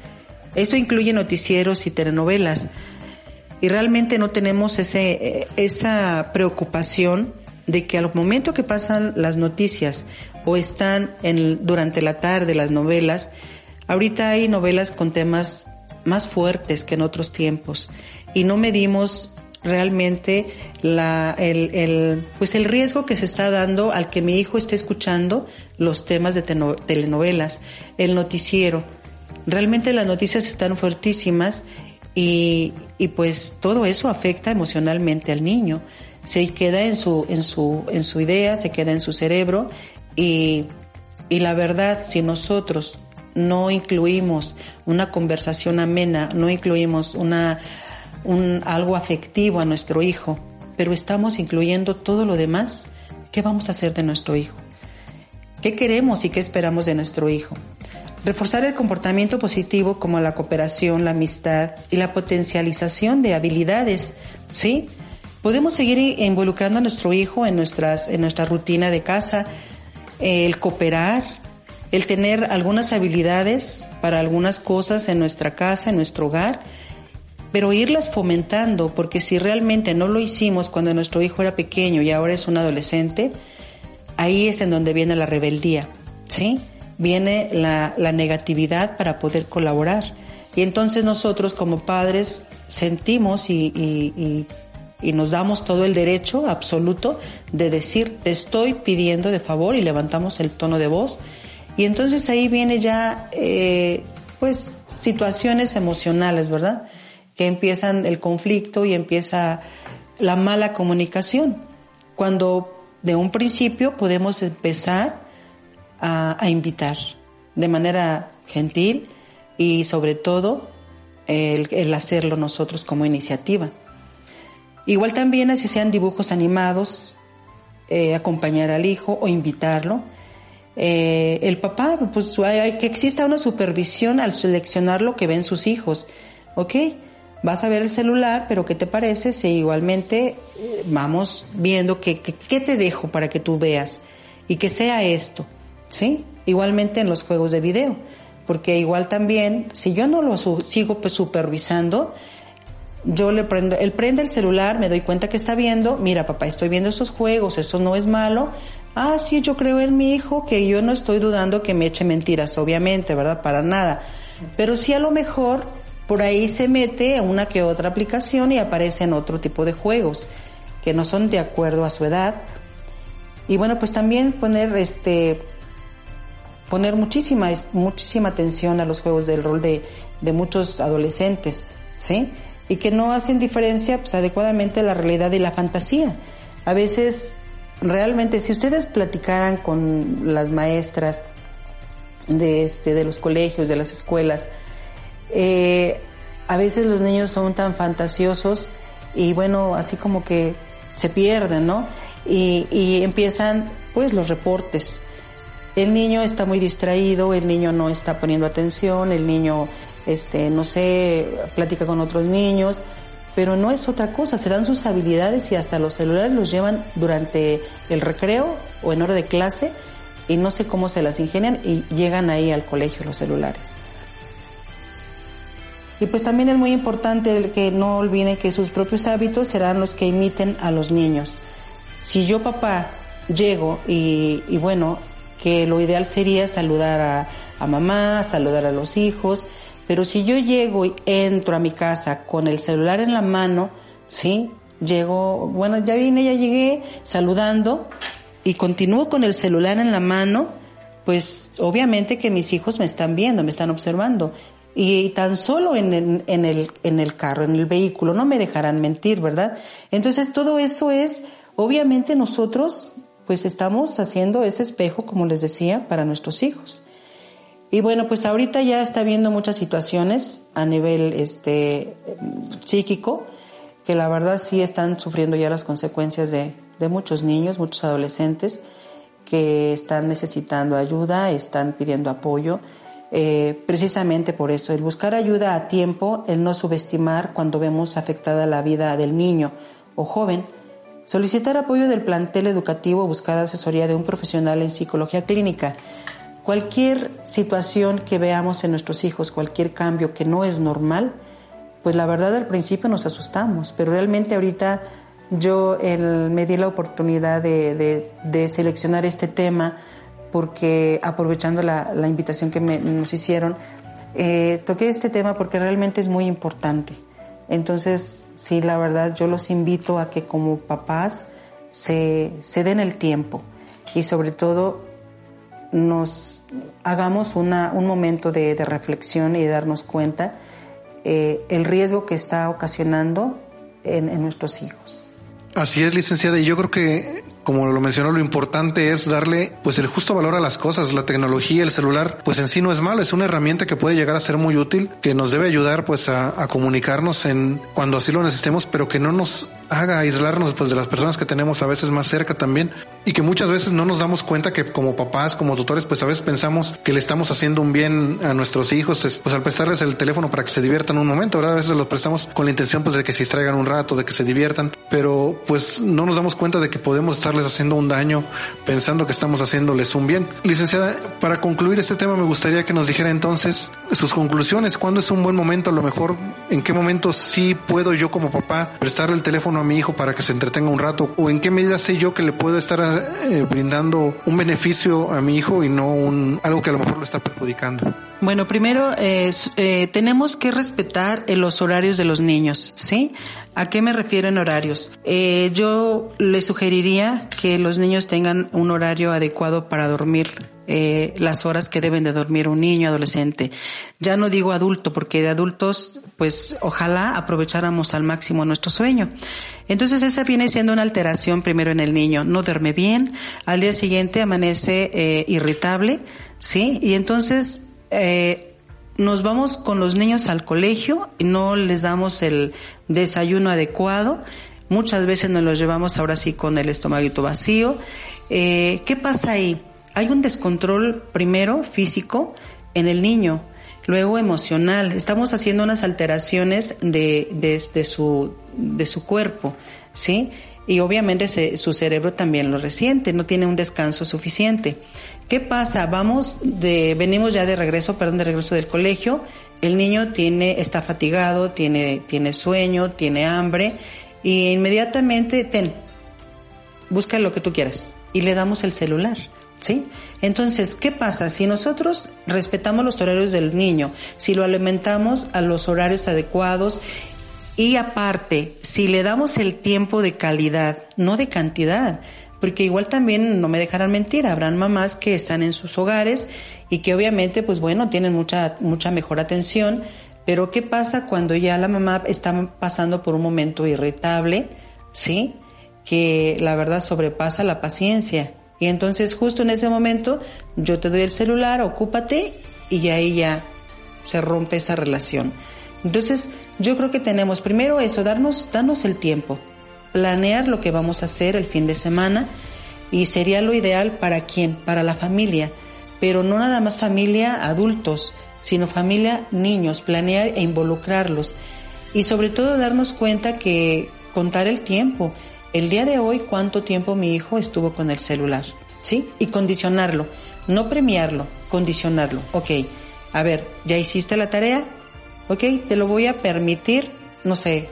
Esto incluye noticieros y telenovelas y realmente no tenemos ese, esa preocupación de que al momento que pasan las noticias o están en, durante la tarde las novelas, ahorita hay novelas con temas más fuertes que en otros tiempos y no medimos realmente la, el, el, pues el riesgo que se está dando al que mi hijo esté escuchando los temas de telenovelas, el noticiero. Realmente las noticias están fuertísimas y, y pues todo eso afecta emocionalmente al niño. Se queda en su, en su, en su idea, se queda en su cerebro y, y la verdad, si nosotros no incluimos una conversación amena, no incluimos una, un, algo afectivo a nuestro hijo, pero estamos incluyendo todo lo demás, ¿qué vamos a hacer de nuestro hijo? ¿Qué queremos y qué esperamos de nuestro hijo? Reforzar el comportamiento positivo como la cooperación, la amistad y la potencialización de habilidades, ¿sí? Podemos seguir involucrando a nuestro hijo en nuestras, en nuestra rutina de casa, el cooperar, el tener algunas habilidades para algunas cosas en nuestra casa, en nuestro hogar, pero irlas fomentando, porque si realmente no lo hicimos cuando nuestro hijo era pequeño y ahora es un adolescente, ahí es en donde viene la rebeldía, ¿sí? viene la, negatividad para poder colaborar. Y entonces nosotros como padres sentimos y, nos damos todo el derecho absoluto de decir te estoy pidiendo de favor y levantamos el tono de voz. Y entonces ahí viene ya eh, pues situaciones emocionales, ¿verdad? Que empiezan el conflicto y empieza la mala comunicación. Cuando de un principio podemos empezar a, invitar de manera gentil y sobre todo el, hacerlo nosotros como iniciativa. Igual también así sean dibujos animados, eh, acompañar al hijo o invitarlo. Eh, el papá, pues hay, que exista una supervisión al seleccionar lo que ven sus hijos. ¿Ok? Vas a ver el celular, pero ¿qué te parece si igualmente eh, vamos viendo qué te dejo para que tú veas? Y que sea esto. ¿sí? Igualmente en los juegos de video, porque igual también, si yo no lo sigo pues, supervisando, yo le prendo, él prende el celular, me doy cuenta que está viendo, mira papá, estoy viendo estos juegos, esto no es malo, ah, sí, yo creo en mi hijo que yo no estoy dudando que me eche mentiras, obviamente, ¿verdad? Para nada. Pero sí a lo mejor por ahí se mete una que otra aplicación y aparecen otro tipo de juegos que no son de acuerdo a su edad. Y bueno, pues también poner este poner muchísima muchísima atención a los juegos del rol de, de muchos adolescentes, ¿sí? Y que no hacen diferencia pues adecuadamente la realidad y la fantasía. A veces realmente si ustedes platicaran con las maestras de este de los colegios, de las escuelas, eh, a veces los niños son tan fantasiosos y bueno, así como que se pierden, ¿no? Y, y empiezan pues los reportes. El niño está muy distraído, el niño no está poniendo atención, el niño, este, no sé, platica con otros niños, pero no es otra cosa, se dan sus habilidades y hasta los celulares los llevan durante el recreo o en hora de clase y no sé cómo se las ingenian y llegan ahí al colegio los celulares. Y pues también es muy importante que no olviden que sus propios hábitos serán los que imiten a los niños. Si yo papá llego y, y bueno, que lo ideal sería saludar a, a mamá, saludar a los hijos, pero si yo llego y entro a mi casa con el celular en la mano, ¿sí? Llego, bueno, ya vine, ya llegué saludando y continúo con el celular en la mano, pues obviamente que mis hijos me están viendo, me están observando y tan solo en el, en el, en el carro, en el vehículo, no me dejarán mentir, ¿verdad? Entonces todo eso es, obviamente nosotros pues estamos haciendo ese espejo, como les decía, para nuestros hijos. Y bueno, pues ahorita ya está habiendo muchas situaciones a nivel este psíquico que la verdad sí están sufriendo ya las consecuencias de, de muchos niños, muchos adolescentes que están necesitando ayuda, están pidiendo apoyo eh, precisamente por eso, el buscar ayuda a tiempo, el no subestimar cuando vemos afectada la vida del niño o joven, solicitar apoyo del plantel educativo, buscar asesoría de un profesional en psicología clínica. Cualquier situación que veamos en nuestros hijos, cualquier cambio que no es normal, pues la verdad al principio nos asustamos, pero realmente ahorita yo me di la oportunidad de seleccionar este tema porque aprovechando la, la invitación que me, nos hicieron, eh, toqué este tema porque realmente es muy importante. Entonces, sí, la verdad, yo los invito a que como papás se, se den el tiempo y sobre todo nos hagamos una, un momento de, de, reflexión y darnos cuenta eh, el riesgo que está ocasionando en, en nuestros hijos. Así es, licenciada, y yo creo que como lo mencionó, lo importante es darle pues el justo valor a las cosas. La tecnología, el celular, pues en sí no es malo, es una herramienta que puede llegar a ser muy útil, que nos debe ayudar pues a, a comunicarnos en cuando así lo necesitemos, pero que no nos haga aislarnos pues de las personas que tenemos a veces más cerca también y que muchas veces no nos damos cuenta que como papás, como tutores, pues a veces pensamos que le estamos haciendo un bien a nuestros hijos, pues al prestarles el teléfono para que se diviertan un momento, ¿verdad? A veces los prestamos con la intención pues de que se distraigan un rato, de que se diviertan, pero pues no nos damos cuenta de que podemos estar haciendo un daño pensando que estamos haciéndoles un bien. Licenciada, para concluir este tema me gustaría que nos dijera entonces sus conclusiones, cuándo es un buen momento, a lo mejor en qué momento sí puedo yo como papá prestarle el teléfono a mi hijo para que se entretenga un rato o en qué medida sé yo que le puedo estar eh, brindando un beneficio a mi hijo y no un algo que a lo mejor lo está perjudicando. Bueno, primero eh, eh, tenemos que respetar los horarios de los niños, ¿sí? ¿A qué me refiero en horarios? Eh, yo les sugeriría que los niños tengan un horario adecuado para dormir eh, las horas que deben de dormir un niño, adolescente. Ya no digo adulto, porque de adultos, pues ojalá aprovecháramos al máximo nuestro sueño. Entonces esa viene siendo una alteración primero en el niño. No duerme bien, al día siguiente amanece eh, irritable, ¿sí? Y entonces eh, nos vamos con los niños al colegio y no les damos el desayuno adecuado. Muchas veces nos los llevamos ahora sí con el estomaguito vacío. Eh, ¿Qué pasa ahí? Hay un descontrol primero físico en el niño, luego emocional. Estamos haciendo unas alteraciones de, de, su, de su cuerpo, ¿sí? Y obviamente se, su cerebro también lo resiente, no tiene un descanso suficiente. ¿Qué pasa? Vamos de, venimos ya de regreso, perdón, de regreso del colegio. El niño tiene, está fatigado, tiene, tiene sueño, tiene hambre y inmediatamente ten, busca lo que tú quieras y le damos el celular. ¿Sí? Entonces, ¿qué pasa? Si nosotros respetamos los horarios del niño, si lo alimentamos a los horarios adecuados y aparte, si le damos el tiempo de calidad, no de cantidad, porque igual también no me dejarán mentir, habrán mamás que están en sus hogares y que obviamente, pues bueno, tienen mucha, mucha mejor atención, pero ¿qué pasa cuando ya la mamá está pasando por un momento irritable, sí? Que la verdad sobrepasa la paciencia y entonces justo en ese momento yo te doy el celular, ocúpate y ahí ya se rompe esa relación. Entonces yo creo que tenemos primero eso, darnos, darnos el tiempo, planear lo que vamos a hacer el fin de semana y sería lo ideal para quién, para la familia, pero no nada más familia adultos, sino familia niños, planear e involucrarlos y sobre todo darnos cuenta que contar el tiempo, el día de hoy cuánto tiempo mi hijo estuvo con el celular, ¿sí? Y condicionarlo, no premiarlo, condicionarlo. Ok, a ver, ¿ya hiciste la tarea? Ok, te lo voy a permitir, no sé,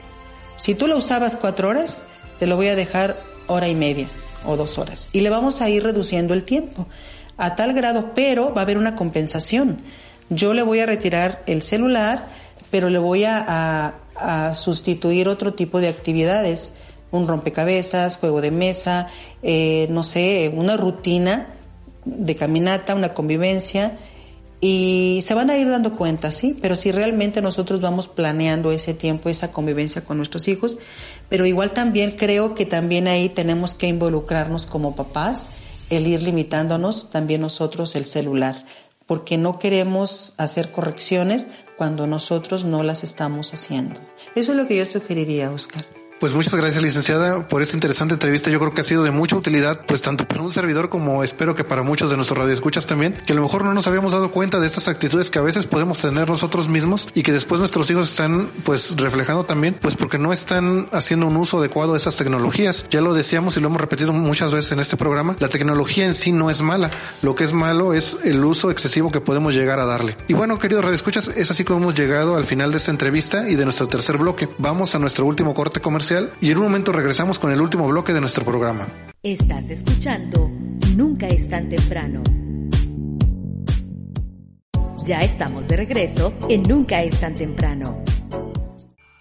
si tú lo usabas cuatro horas, te lo voy a dejar hora y media o dos horas. Y le vamos a ir reduciendo el tiempo a tal grado, pero va a haber una compensación. Yo le voy a retirar el celular, pero le voy a, a, sustituir otro tipo de actividades un rompecabezas, juego de mesa, eh, no sé, una rutina de caminata, una convivencia y se van a ir dando cuenta, sí, pero si realmente nosotros vamos planeando ese tiempo, esa convivencia con nuestros hijos, pero igual también creo que también ahí tenemos que involucrarnos como papás, el ir limitándonos también nosotros el celular, porque no queremos hacer correcciones cuando nosotros no las estamos haciendo. Eso es lo que yo sugeriría, Oscar. Pues muchas gracias, licenciada, por esta interesante entrevista. Yo creo que ha sido de mucha utilidad, pues tanto para un servidor como espero que para muchos de nuestros radioescuchas también, que a lo mejor no nos habíamos dado cuenta de estas actitudes que a veces podemos tener nosotros mismos y que después nuestros hijos están pues reflejando también, pues porque no están haciendo un uso adecuado de esas tecnologías. Ya lo decíamos y lo hemos repetido muchas veces en este programa, la tecnología en sí no es mala. Lo que es malo es el uso excesivo que podemos llegar a darle. Y bueno, queridos radioescuchas, es así como hemos llegado al final de esta entrevista y de nuestro tercer bloque. Vamos a nuestro último corte comercial y en un momento regresamos con el último bloque de nuestro programa. Estás escuchando Nunca es tan temprano. Ya estamos de regreso en Nunca es tan temprano.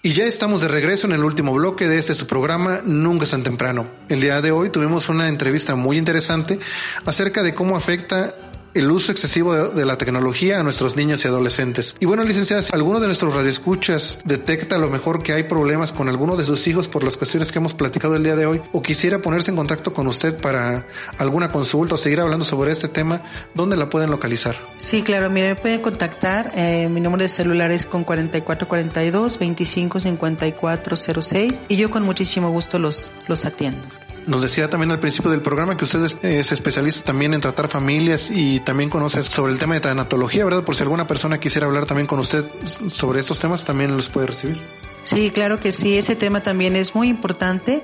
Y ya estamos de regreso en el último bloque de este su programa Nunca es tan temprano. El día de hoy tuvimos una entrevista muy interesante acerca de cómo afecta el uso excesivo de, la tecnología a nuestros niños y adolescentes. Y bueno, licenciada, alguno de nuestros radioescuchas detecta a lo mejor que hay problemas con alguno de sus hijos por las cuestiones que hemos platicado el día de hoy, o quisiera ponerse en contacto con usted para alguna consulta o seguir hablando sobre este tema, ¿dónde la pueden localizar? Sí, claro, mire, me pueden contactar. Eh, mi número de celular es con 4442 255406 y yo con muchísimo gusto los, los atiendo. Nos decía también al principio del programa que usted es, es, especialista también en tratar familias y también conoce sobre el tema de tanatología, ¿verdad? Por si alguna persona quisiera hablar también con usted sobre estos temas, también los puede recibir. Sí, claro que sí, ese tema también es muy importante.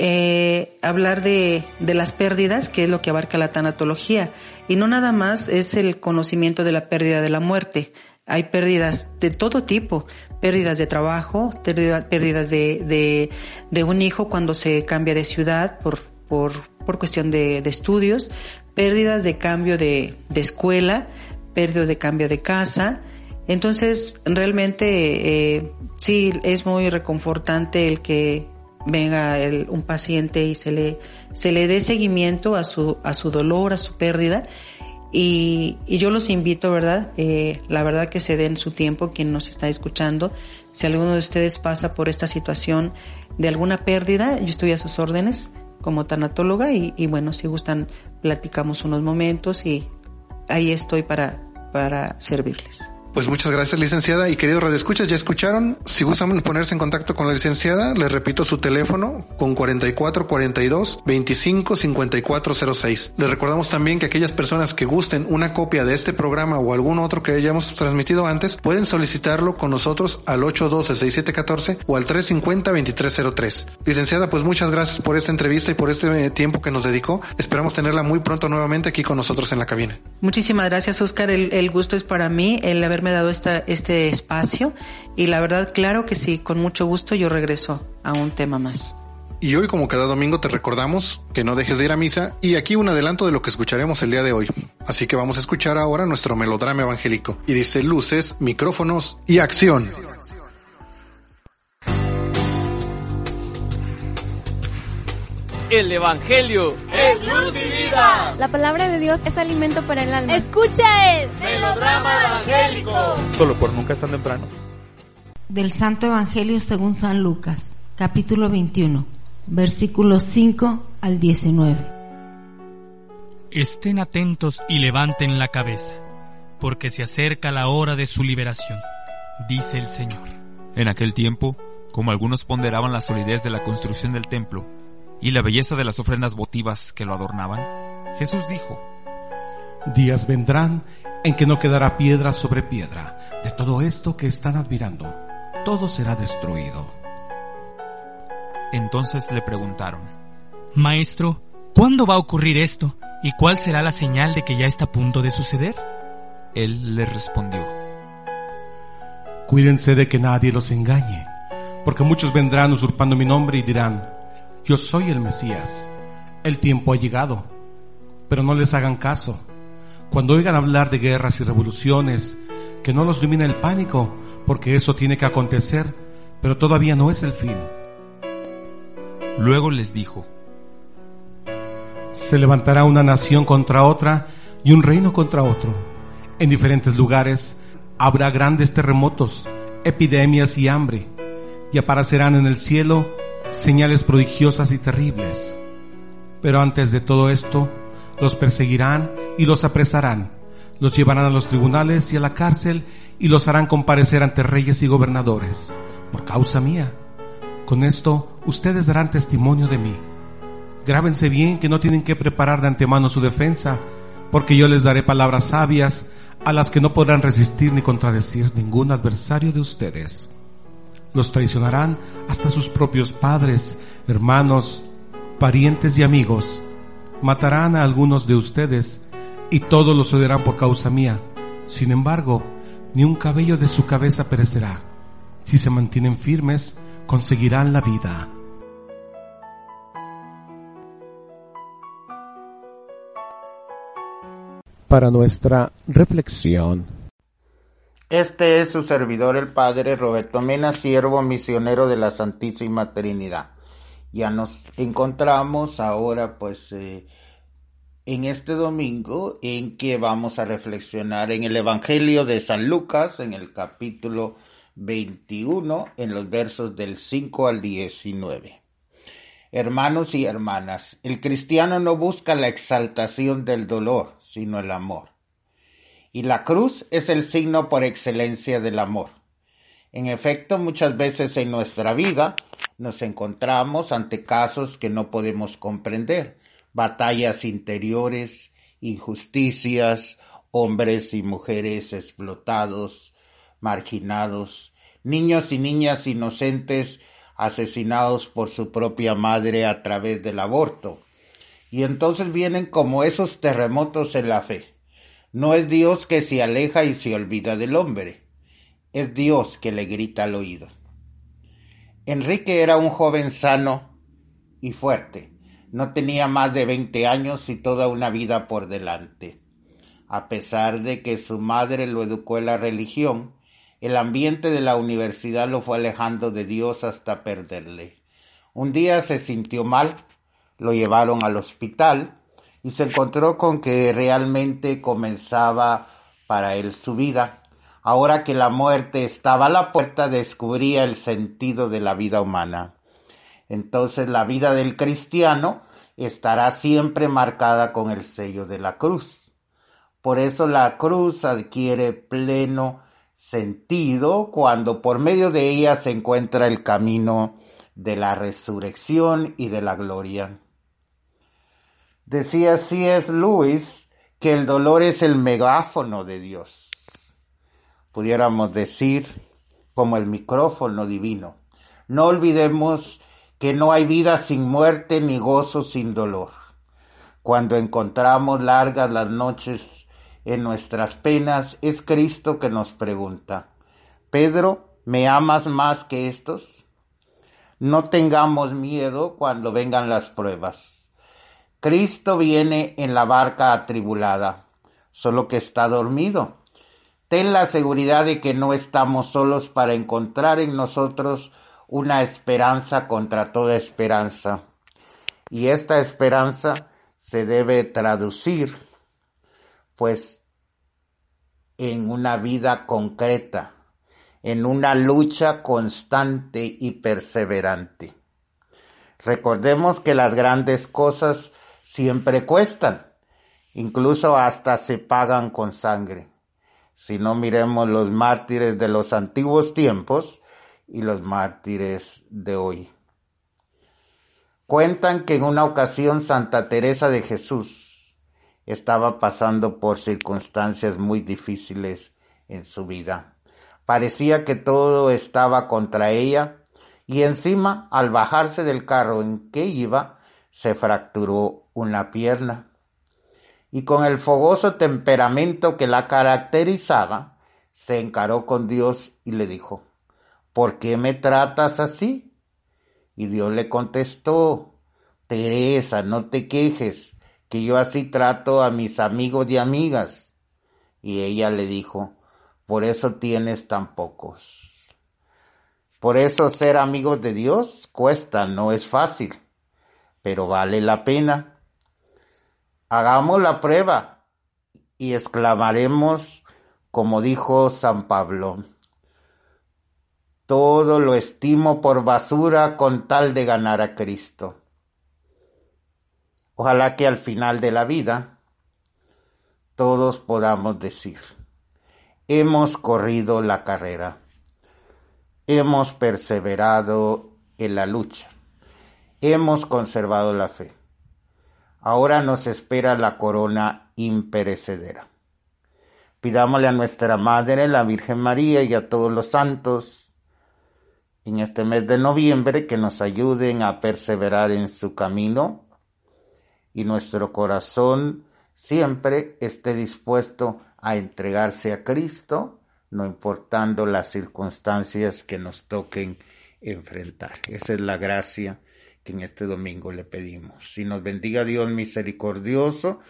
Eh, hablar de, de las pérdidas, que es lo que abarca la tanatología. Y no nada más es el conocimiento de la pérdida de la muerte. Hay pérdidas de todo tipo, pérdidas de trabajo, pérdidas de, de, un hijo cuando se cambia de ciudad por, por, por cuestión de, de, estudios, pérdidas de cambio de, de escuela, pérdida de cambio de casa. Entonces, realmente eh, sí es muy reconfortante el que venga el, un paciente y se le, se le dé seguimiento a su, a su dolor, a su pérdida y, y, yo los invito, ¿verdad? Eh, la verdad que se den su tiempo, quien nos está escuchando. Si alguno de ustedes pasa por esta situación de alguna pérdida, yo estoy a sus órdenes como tanatóloga y, y bueno, si gustan, platicamos unos momentos y ahí estoy para, para servirles. Pues muchas gracias, licenciada. Y queridos radioescuchas, ya escucharon. Si gustan ponerse en contacto con la licenciada, les repito su teléfono con 44 42 25 54 06. Les recordamos también que aquellas personas que gusten una copia de este programa o algún otro que hayamos transmitido antes, pueden solicitarlo con nosotros al 812 6714 o al 350 2303. Licenciada, pues muchas gracias por esta entrevista y por este tiempo que nos dedicó. Esperamos tenerla muy pronto nuevamente aquí con nosotros en la cabina. Muchísimas gracias, Oscar. El, el gusto es para mí el haberme dado esta, este espacio y la verdad, claro que sí, con mucho gusto yo regreso a un tema más. Y hoy como cada domingo te recordamos que no dejes de ir a misa y aquí un adelanto de lo que escucharemos el día de hoy. Así que vamos a escuchar ahora nuestro melodrama evangélico. Y dice luces, micrófonos y acción. El Evangelio es luz y vida. La palabra de Dios es alimento para el alma. Escucha el melodrama evangélico. Solo por nunca es tan temprano. Del Santo Evangelio según San Lucas, capítulo 21, versículos 5 al 19. Estén atentos y levanten la cabeza, porque se acerca la hora de su liberación, dice el Señor. En aquel tiempo, como algunos ponderaban la solidez de la construcción del templo, y la belleza de las ofrendas votivas que lo adornaban, Jesús dijo, Días vendrán en que no quedará piedra sobre piedra de todo esto que están admirando, todo será destruido. Entonces le preguntaron, Maestro, ¿cuándo va a ocurrir esto? ¿Y cuál será la señal de que ya está a punto de suceder? Él les respondió, Cuídense de que nadie los engañe, porque muchos vendrán usurpando mi nombre y dirán, yo soy el Mesías. El tiempo ha llegado. Pero no les hagan caso. Cuando oigan hablar de guerras y revoluciones, que no los domine el pánico, porque eso tiene que acontecer, pero todavía no es el fin. Luego les dijo, Se levantará una nación contra otra y un reino contra otro. En diferentes lugares habrá grandes terremotos, epidemias y hambre, y aparecerán en el cielo señales prodigiosas y terribles. Pero antes de todo esto, los perseguirán y los apresarán, los llevarán a los tribunales y a la cárcel y los harán comparecer ante reyes y gobernadores, por causa mía. Con esto ustedes darán testimonio de mí. Grábense bien que no tienen que preparar de antemano su defensa, porque yo les daré palabras sabias a las que no podrán resistir ni contradecir ningún adversario de ustedes los traicionarán hasta sus propios padres, hermanos, parientes y amigos. Matarán a algunos de ustedes y todos los odiarán por causa mía. Sin embargo, ni un cabello de su cabeza perecerá. Si se mantienen firmes, conseguirán la vida. Para nuestra reflexión este es su servidor el Padre Roberto Mena, siervo misionero de la Santísima Trinidad. Ya nos encontramos ahora pues eh, en este domingo en que vamos a reflexionar en el Evangelio de San Lucas, en el capítulo 21, en los versos del 5 al 19. Hermanos y hermanas, el cristiano no busca la exaltación del dolor, sino el amor y la cruz es el signo por excelencia del amor. En efecto, muchas veces en nuestra vida nos encontramos ante casos que no podemos comprender, batallas interiores, injusticias, hombres y mujeres explotados, marginados, niños y niñas inocentes asesinados por su propia madre a través del aborto. Y entonces vienen como esos terremotos en la fe no es Dios que se aleja y se olvida del hombre, es Dios que le grita al oído. Enrique era un joven sano y fuerte. No tenía más de 20 años y toda una vida por delante. A pesar de que su madre lo educó en la religión, el ambiente de la universidad lo fue alejando de Dios hasta perderle. Un día se sintió mal, lo llevaron al hospital y se encontró con que realmente comenzaba para él su vida. Ahora que la muerte estaba a la puerta, descubría el sentido de la vida humana. Entonces la vida del cristiano estará siempre marcada con el sello de la cruz. Por eso la cruz adquiere pleno sentido cuando por medio de ella se encuentra el camino de la resurrección y de la gloria. Decía C.S. Lewis que el dolor es el megáfono de Dios. Pudiéramos decir como el micrófono divino. No olvidemos que no hay vida sin muerte ni gozo sin dolor. Cuando encontramos largas las noches en nuestras penas, es Cristo que nos pregunta, Pedro, ¿me amas más que estos? no tengamos miedo cuando vengan las pruebas. Cristo viene en la barca atribulada, solo que está dormido. Ten la seguridad de que no estamos solos para encontrar en nosotros una esperanza contra toda esperanza. Y esta esperanza se debe traducir, pues, en una vida concreta, en una lucha constante y perseverante. Recordemos que las grandes cosas siempre cuestan, incluso hasta se pagan con sangre. Si no miremos los mártires de los antiguos tiempos y los mártires de hoy. Cuentan que en una ocasión Santa Teresa de Jesús estaba pasando por circunstancias muy difíciles en su vida. Parecía que todo estaba contra ella y encima, al bajarse del carro en que iba, se fracturó una pierna. Y con el fogoso temperamento que la caracterizaba, se encaró con Dios y le dijo, ¿por qué me tratas así? Y Dios le contestó, Teresa, no te quejes, que yo así trato a mis amigos y amigas. Y ella le dijo, por eso tienes tan pocos. Por eso ser amigos de Dios cuesta, no es fácil, pero vale la pena. Hagamos la prueba y exclamaremos, como dijo San Pablo, todo lo estimo por basura con tal de ganar a Cristo. Ojalá que al final de la vida todos podamos decir, hemos corrido la carrera hemos perseverado en la lucha, hemos conservado la fe. Ahora nos espera la corona imperecedera. Pidámosle a nuestra Madre, la Virgen María y a todos los santos en este mes de noviembre que nos ayuden a perseverar en su camino y nuestro corazón siempre esté dispuesto a entregarse a Cristo no importando las circunstancias que nos toquen enfrentar. Esa es la gracia en este domingo le pedimos. Si nos bendiga Dios misericordioso,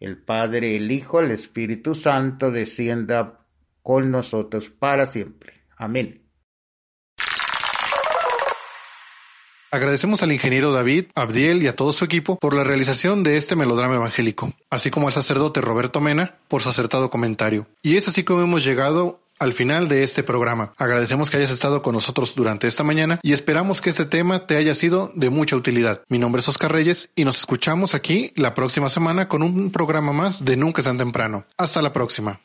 el Padre, el Hijo, el Espíritu Santo descienda con nosotros para siempre. Amén. Agradecemos al ingeniero David, Abdiel y a todo su equipo por la realización de este melodrama evangélico, así como al sacerdote Roberto Mena por su acertado comentario. Y es así como hemos llegado al final de este programa. Agradecemos que hayas estado con nosotros durante esta mañana y esperamos que este tema te haya sido de mucha utilidad. Mi nombre es Oscar Reyes y nos escuchamos aquí la próxima semana con un programa más de Nunca es tan temprano. Hasta la próxima.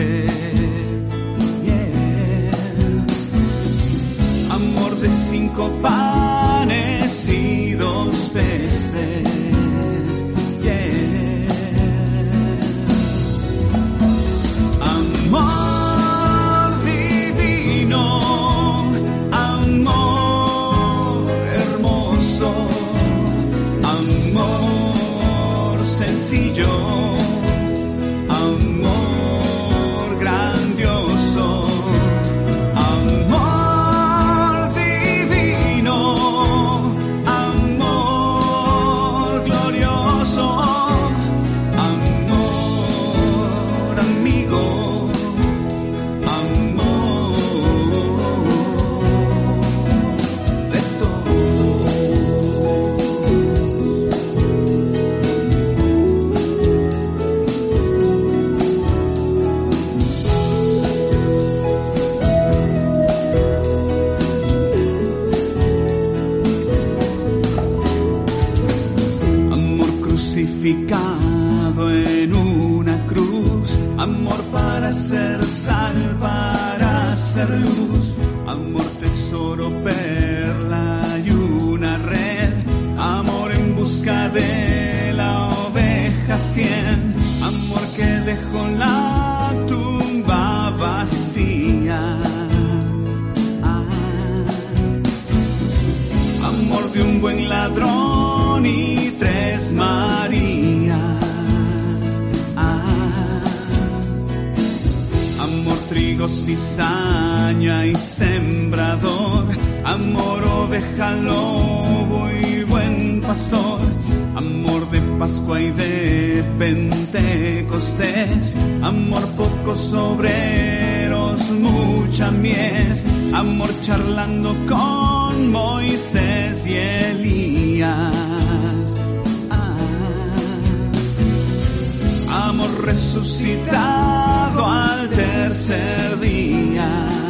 mujer. Pascua y de Pentecostés, amor pocos obreros, mucha mies, amor charlando con Moisés y Elías. Ah, amor resucitado al tercer día.